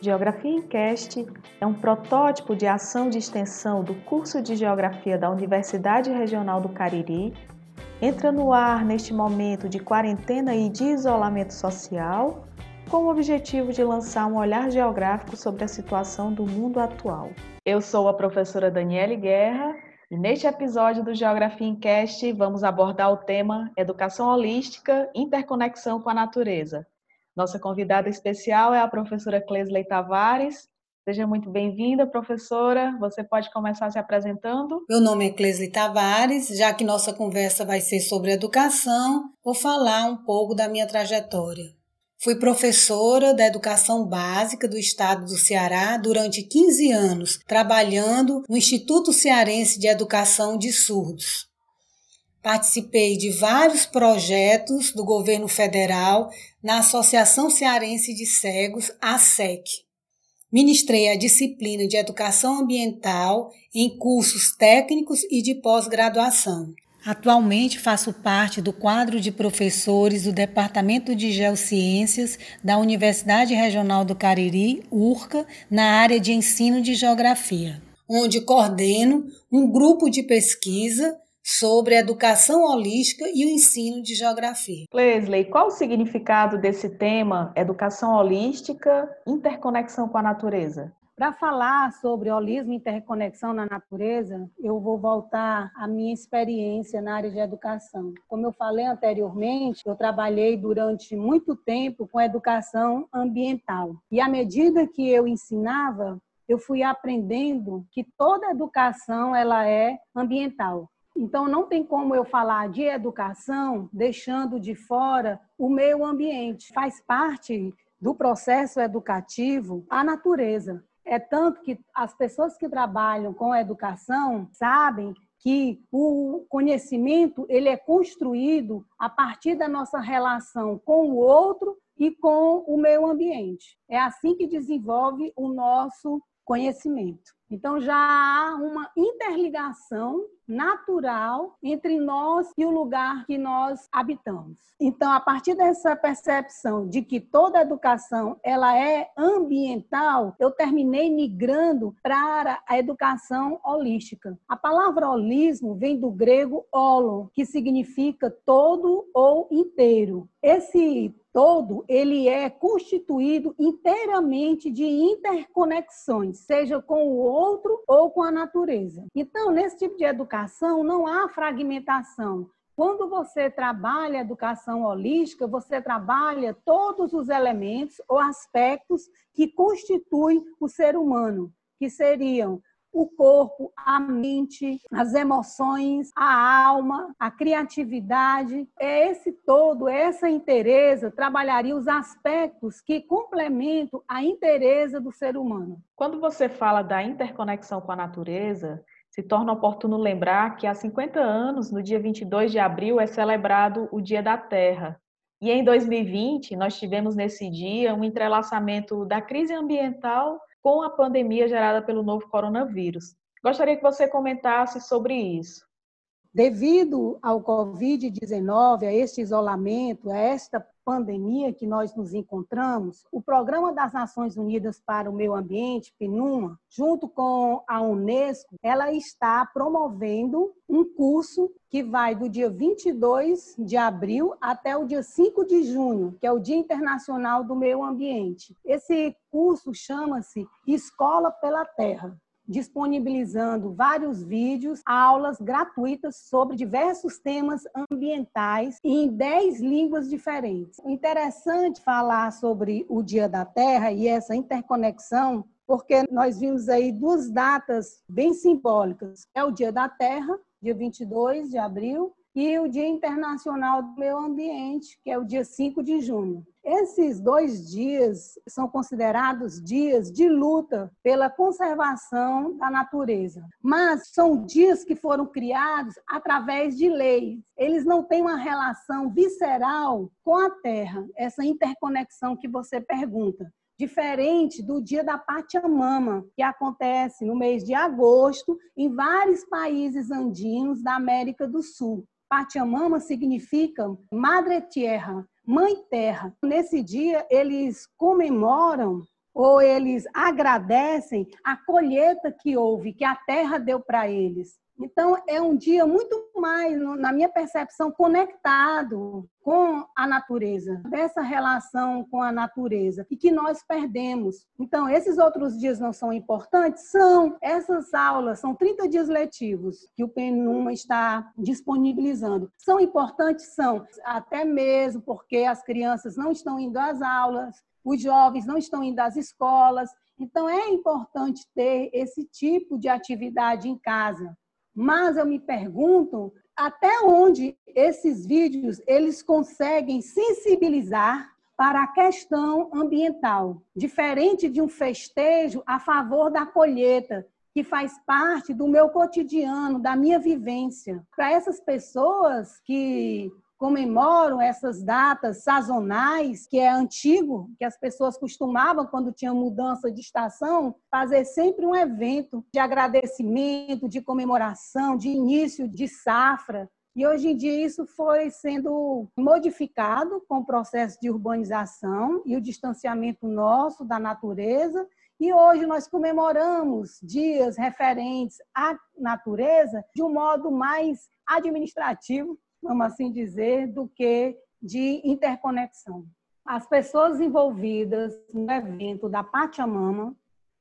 Geografia em Cast é um protótipo de ação de extensão do curso de Geografia da Universidade Regional do Cariri. Entra no ar neste momento de quarentena e de isolamento social, com o objetivo de lançar um olhar geográfico sobre a situação do mundo atual. Eu sou a professora Daniele Guerra e neste episódio do Geografia em Cast vamos abordar o tema Educação Holística, Interconexão com a Natureza. Nossa convidada especial é a professora Clesley Tavares. Seja muito bem-vinda, professora. Você pode começar se apresentando? Meu nome é Clesley Tavares. Já que nossa conversa vai ser sobre educação, vou falar um pouco da minha trajetória. Fui professora da educação básica do estado do Ceará durante 15 anos, trabalhando no Instituto Cearense de Educação de Surdos. Participei de vários projetos do governo federal na Associação Cearense de Cegos, ASEC. Ministrei a disciplina de Educação Ambiental em cursos técnicos e de pós-graduação. Atualmente faço parte do quadro de professores do Departamento de Geociências da Universidade Regional do Cariri, URCA, na área de ensino de geografia, onde coordeno um grupo de pesquisa sobre a educação holística e o ensino de geografia. Leslie, qual o significado desse tema, educação holística, interconexão com a natureza? Para falar sobre holismo e interconexão na natureza, eu vou voltar à minha experiência na área de educação. Como eu falei anteriormente, eu trabalhei durante muito tempo com educação ambiental. E à medida que eu ensinava, eu fui aprendendo que toda educação ela é ambiental. Então, não tem como eu falar de educação deixando de fora o meio ambiente. Faz parte do processo educativo a natureza. É tanto que as pessoas que trabalham com educação sabem que o conhecimento ele é construído a partir da nossa relação com o outro e com o meio ambiente. É assim que desenvolve o nosso conhecimento. Então já há uma interligação natural entre nós e o lugar que nós habitamos. Então, a partir dessa percepção de que toda educação ela é ambiental, eu terminei migrando para a educação holística. A palavra holismo vem do grego holon, que significa todo ou inteiro. Esse todo, ele é constituído inteiramente de interconexões, seja com o outro ou com a natureza. Então, nesse tipo de educação, não há fragmentação. Quando você trabalha educação holística, você trabalha todos os elementos ou aspectos que constituem o ser humano, que seriam o corpo, a mente, as emoções, a alma, a criatividade. É esse todo, essa interesa trabalharia os aspectos que complementam a interesa do ser humano. Quando você fala da interconexão com a natureza, se torna oportuno lembrar que há 50 anos, no dia 22 de abril, é celebrado o Dia da Terra. E em 2020, nós tivemos nesse dia um entrelaçamento da crise ambiental com a pandemia gerada pelo novo coronavírus. Gostaria que você comentasse sobre isso. Devido ao Covid-19, a este isolamento, a esta pandemia que nós nos encontramos, o Programa das Nações Unidas para o Meio Ambiente, PNUMA, junto com a Unesco, ela está promovendo um curso que vai do dia 22 de abril até o dia 5 de junho, que é o Dia Internacional do Meio Ambiente. Esse curso chama-se Escola pela Terra disponibilizando vários vídeos, aulas gratuitas sobre diversos temas ambientais em 10 línguas diferentes. Interessante falar sobre o Dia da Terra e essa interconexão, porque nós vimos aí duas datas bem simbólicas. É o Dia da Terra, dia 22 de abril, e o Dia Internacional do Meio Ambiente, que é o dia 5 de junho. Esses dois dias são considerados dias de luta pela conservação da natureza, mas são dias que foram criados através de leis. Eles não têm uma relação visceral com a terra, essa interconexão que você pergunta diferente do dia da Pachamama, que acontece no mês de agosto em vários países andinos da América do Sul. Pachamama significa Madre Tierra, Mãe Terra. Nesse dia, eles comemoram ou eles agradecem a colheita que houve, que a terra deu para eles. Então, é um dia muito mais, na minha percepção, conectado com a natureza, dessa relação com a natureza, e que nós perdemos. Então, esses outros dias não são importantes? São. Essas aulas são 30 dias letivos que o PENUMA está disponibilizando. São importantes? São. Até mesmo porque as crianças não estão indo às aulas, os jovens não estão indo às escolas. Então, é importante ter esse tipo de atividade em casa. Mas eu me pergunto até onde esses vídeos eles conseguem sensibilizar para a questão ambiental, diferente de um festejo a favor da colheita, que faz parte do meu cotidiano, da minha vivência. Para essas pessoas que comemoram essas datas sazonais, que é antigo, que as pessoas costumavam, quando tinha mudança de estação, fazer sempre um evento de agradecimento, de comemoração, de início de safra. E hoje em dia isso foi sendo modificado com o processo de urbanização e o distanciamento nosso da natureza. E hoje nós comemoramos dias referentes à natureza de um modo mais administrativo, vamos assim dizer, do que de interconexão. As pessoas envolvidas no evento da Pachamama,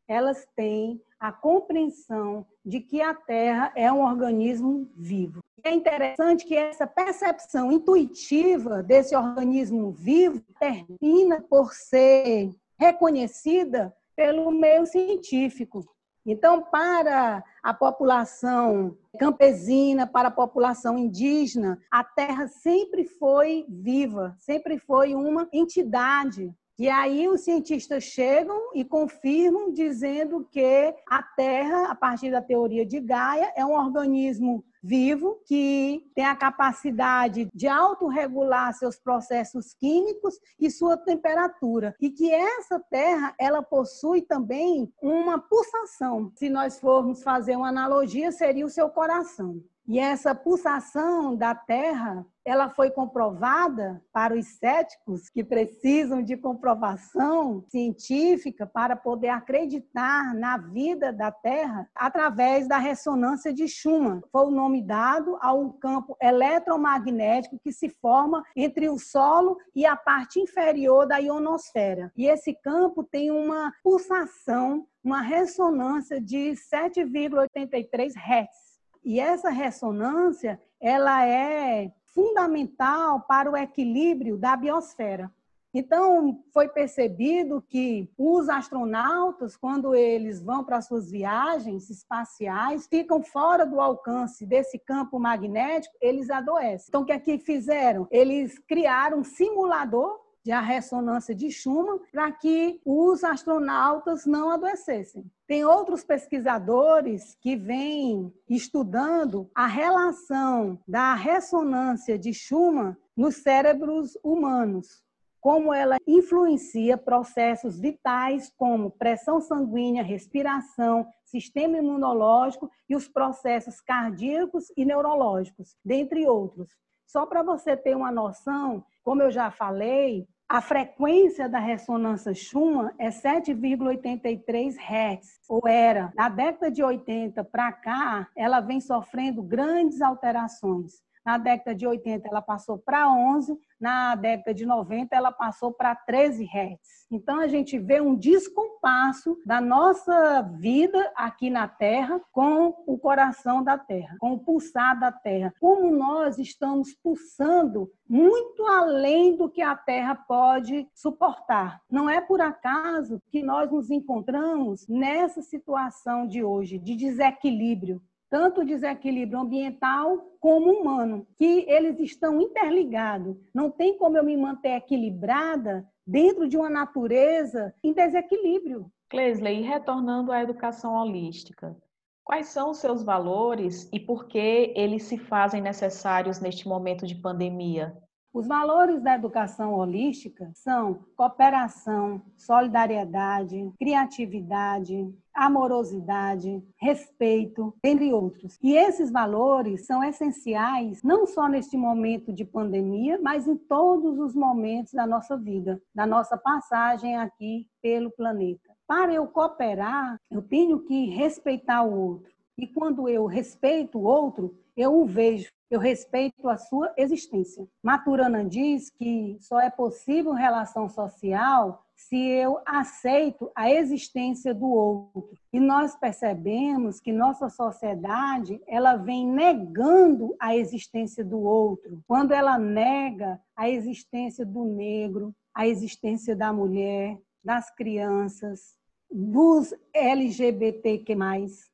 elas têm a compreensão de que a Terra é um organismo vivo. É interessante que essa percepção intuitiva desse organismo vivo termina por ser reconhecida pelo meio científico. Então, para a população campesina, para a população indígena, a terra sempre foi viva, sempre foi uma entidade. E aí os cientistas chegam e confirmam dizendo que a Terra, a partir da teoria de Gaia, é um organismo vivo que tem a capacidade de autorregular seus processos químicos e sua temperatura e que essa terra ela possui também uma pulsação. Se nós formos fazer uma analogia, seria o seu coração. E essa pulsação da Terra, ela foi comprovada para os céticos que precisam de comprovação científica para poder acreditar na vida da Terra através da ressonância de Schumann. Foi o nome dado ao campo eletromagnético que se forma entre o solo e a parte inferior da ionosfera. E esse campo tem uma pulsação, uma ressonância de 7,83 Hz. E essa ressonância, ela é fundamental para o equilíbrio da biosfera. Então, foi percebido que os astronautas, quando eles vão para suas viagens espaciais, ficam fora do alcance desse campo magnético, eles adoecem. Então, o que é que fizeram? Eles criaram um simulador de a ressonância de Schumann para que os astronautas não adoecessem. Tem outros pesquisadores que vêm estudando a relação da ressonância de Schumann nos cérebros humanos, como ela influencia processos vitais como pressão sanguínea, respiração, sistema imunológico e os processos cardíacos e neurológicos, dentre outros. Só para você ter uma noção, como eu já falei, a frequência da ressonância Schumann é 7,83 Hz, ou era. Na década de 80 para cá, ela vem sofrendo grandes alterações. Na década de 80 ela passou para 11, na década de 90 ela passou para 13 Hz. Então a gente vê um descompasso da nossa vida aqui na Terra com o coração da Terra, com o pulsar da Terra. Como nós estamos pulsando muito além do que a Terra pode suportar. Não é por acaso que nós nos encontramos nessa situação de hoje de desequilíbrio tanto o desequilíbrio ambiental como humano, que eles estão interligados. Não tem como eu me manter equilibrada dentro de uma natureza em desequilíbrio. Clesley, retornando à educação holística, quais são os seus valores e por que eles se fazem necessários neste momento de pandemia? Os valores da educação holística são cooperação, solidariedade, criatividade, amorosidade, respeito, entre outros. E esses valores são essenciais não só neste momento de pandemia, mas em todos os momentos da nossa vida, da nossa passagem aqui pelo planeta. Para eu cooperar, eu tenho que respeitar o outro. E quando eu respeito o outro, eu o vejo, eu respeito a sua existência. Maturana diz que só é possível relação social se eu aceito a existência do outro. E nós percebemos que nossa sociedade, ela vem negando a existência do outro. Quando ela nega a existência do negro, a existência da mulher, das crianças, dos LGBTQ+,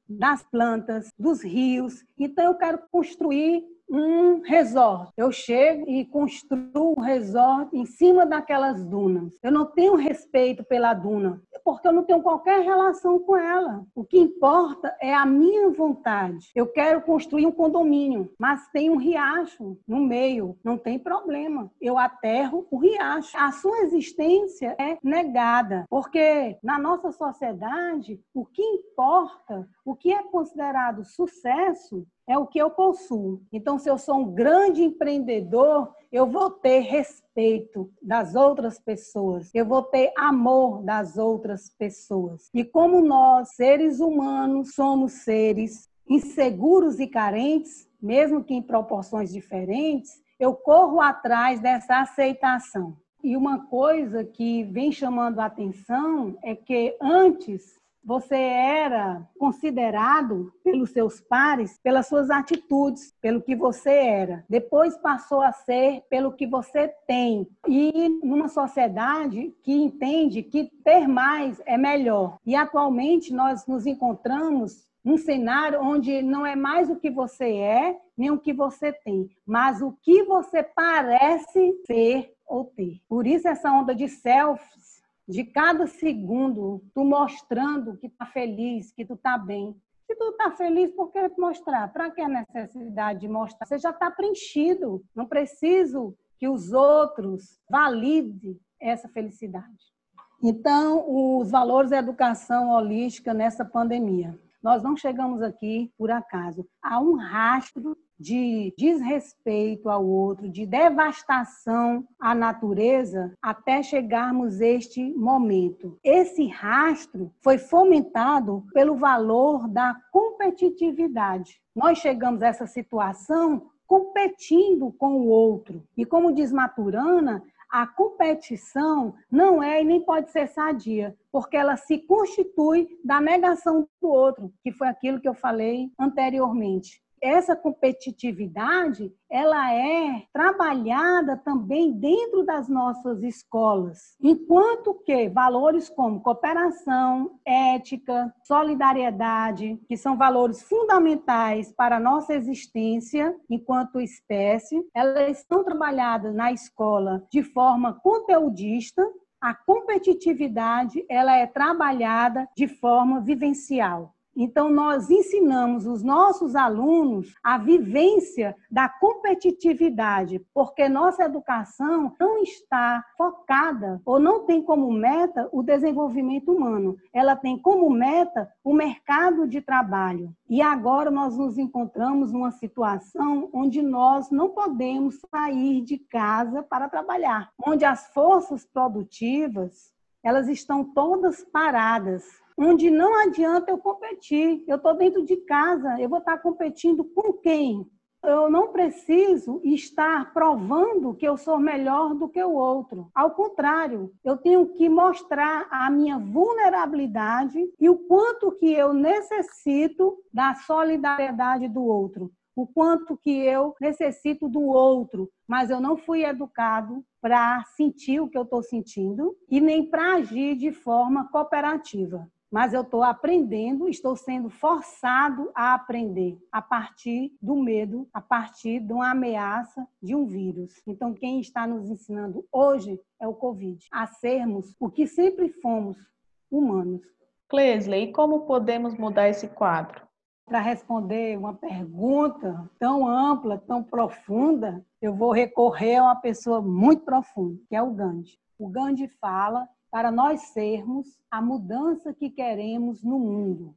das plantas, dos rios. Então eu quero construir um resort. Eu chego e construo um resort em cima daquelas dunas. Eu não tenho respeito pela duna, porque eu não tenho qualquer relação com ela. O que importa é a minha vontade. Eu quero construir um condomínio, mas tem um riacho no meio, não tem problema. Eu aterro o riacho. A sua existência é negada, porque na nossa sociedade, o que importa, o que é considerado sucesso, é o que eu possuo. Então, se eu sou um grande empreendedor, eu vou ter respeito das outras pessoas, eu vou ter amor das outras pessoas. E como nós, seres humanos, somos seres inseguros e carentes, mesmo que em proporções diferentes, eu corro atrás dessa aceitação. E uma coisa que vem chamando a atenção é que antes você era considerado pelos seus pares pelas suas atitudes, pelo que você era. Depois passou a ser pelo que você tem. E numa sociedade que entende que ter mais é melhor. E atualmente nós nos encontramos num cenário onde não é mais o que você é, nem o que você tem, mas o que você parece ser ou ter. Por isso essa onda de selfies de cada segundo, tu mostrando que tá feliz, que tu tá bem. Se tu tá feliz, por que mostrar? Para que a necessidade de mostrar? Você já está preenchido. Não preciso que os outros validem essa felicidade. Então, os valores da educação holística nessa pandemia. Nós não chegamos aqui por acaso. Há um rastro de desrespeito ao outro, de devastação à natureza, até chegarmos este momento. Esse rastro foi fomentado pelo valor da competitividade. Nós chegamos a essa situação competindo com o outro. E como diz Maturana, a competição não é e nem pode ser sadia, porque ela se constitui da negação do outro, que foi aquilo que eu falei anteriormente essa competitividade ela é trabalhada também dentro das nossas escolas, enquanto que valores como cooperação, ética, solidariedade, que são valores fundamentais para a nossa existência enquanto espécie, elas são trabalhadas na escola de forma conteudista a competitividade ela é trabalhada de forma vivencial. Então, nós ensinamos os nossos alunos a vivência da competitividade, porque nossa educação não está focada ou não tem como meta o desenvolvimento humano, ela tem como meta o mercado de trabalho. E agora nós nos encontramos numa situação onde nós não podemos sair de casa para trabalhar, onde as forças produtivas elas estão todas paradas onde não adianta eu competir. Eu estou dentro de casa, eu vou estar competindo com quem? Eu não preciso estar provando que eu sou melhor do que o outro. Ao contrário, eu tenho que mostrar a minha vulnerabilidade e o quanto que eu necessito da solidariedade do outro o quanto que eu necessito do outro, mas eu não fui educado para sentir o que eu estou sentindo e nem para agir de forma cooperativa mas eu estou aprendendo, estou sendo forçado a aprender a partir do medo, a partir de uma ameaça de um vírus. Então, quem está nos ensinando hoje é o Covid, a sermos o que sempre fomos, humanos. Clesley, e como podemos mudar esse quadro? Para responder uma pergunta tão ampla, tão profunda, eu vou recorrer a uma pessoa muito profunda, que é o Gandhi. O Gandhi fala para nós sermos a mudança que queremos no mundo.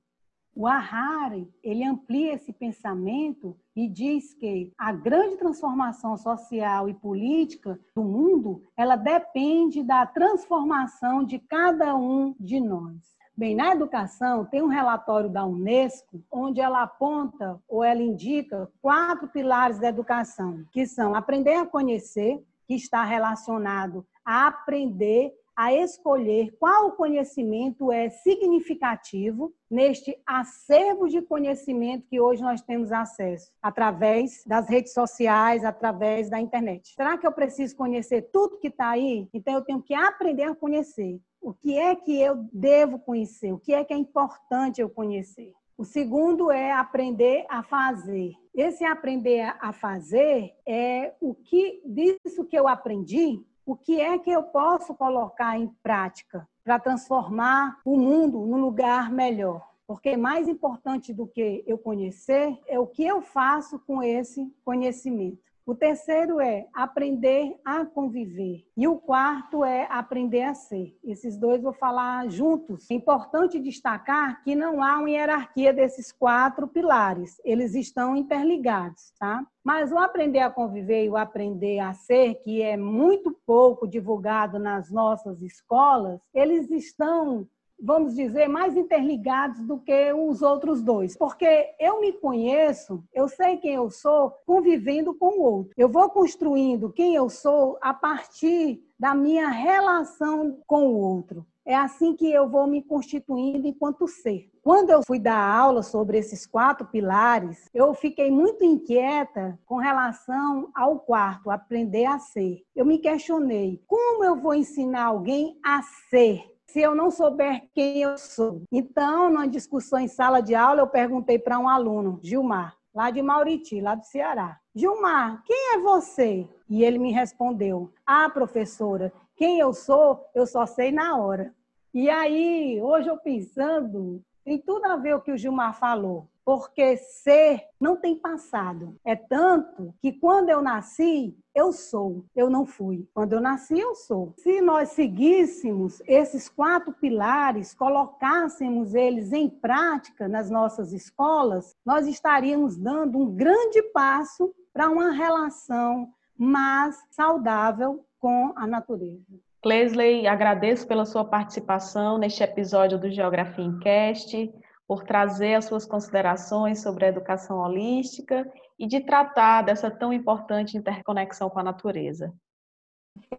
O Harari, ele amplia esse pensamento e diz que a grande transformação social e política do mundo, ela depende da transformação de cada um de nós. Bem, na educação tem um relatório da Unesco onde ela aponta ou ela indica quatro pilares da educação, que são aprender a conhecer, que está relacionado a aprender a escolher qual conhecimento é significativo neste acervo de conhecimento que hoje nós temos acesso, através das redes sociais, através da internet. Será que eu preciso conhecer tudo que está aí? Então eu tenho que aprender a conhecer. O que é que eu devo conhecer? O que é que é importante eu conhecer? O segundo é aprender a fazer. Esse aprender a fazer é o que disso que eu aprendi o que é que eu posso colocar em prática para transformar o mundo num lugar melhor. Porque mais importante do que eu conhecer é o que eu faço com esse conhecimento. O terceiro é aprender a conviver. E o quarto é aprender a ser. Esses dois vou falar juntos. É importante destacar que não há uma hierarquia desses quatro pilares. Eles estão interligados, tá? Mas o aprender a conviver e o aprender a ser, que é muito pouco divulgado nas nossas escolas, eles estão vamos dizer, mais interligados do que os outros dois. Porque eu me conheço, eu sei quem eu sou, convivendo com o outro. Eu vou construindo quem eu sou a partir da minha relação com o outro. É assim que eu vou me constituindo enquanto ser. Quando eu fui dar aula sobre esses quatro pilares, eu fiquei muito inquieta com relação ao quarto, aprender a ser. Eu me questionei: como eu vou ensinar alguém a ser? Se eu não souber quem eu sou. Então, numa discussão em sala de aula, eu perguntei para um aluno, Gilmar, lá de Mauriti, lá do Ceará. Gilmar, quem é você? E ele me respondeu: Ah, professora, quem eu sou, eu só sei na hora. E aí, hoje eu pensando, tem tudo a ver o que o Gilmar falou porque ser não tem passado. É tanto que quando eu nasci, eu sou, eu não fui. Quando eu nasci, eu sou. Se nós seguíssemos esses quatro pilares, colocássemos eles em prática nas nossas escolas, nós estaríamos dando um grande passo para uma relação mais saudável com a natureza. Clesley, agradeço pela sua participação neste episódio do Geografia em Cast por trazer as suas considerações sobre a educação holística e de tratar dessa tão importante interconexão com a natureza.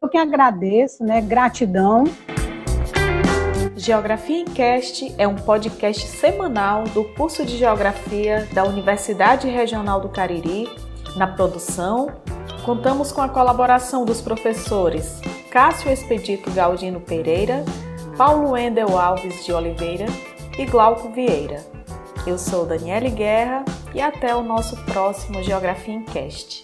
Eu que agradeço, né? Gratidão. Geografia em Cast é um podcast semanal do curso de Geografia da Universidade Regional do Cariri. Na produção, contamos com a colaboração dos professores Cássio Expedito Galdino Pereira, Paulo Endel Alves de Oliveira e Glauco Vieira. Eu sou Daniele Guerra e até o nosso próximo Geografia em Cast.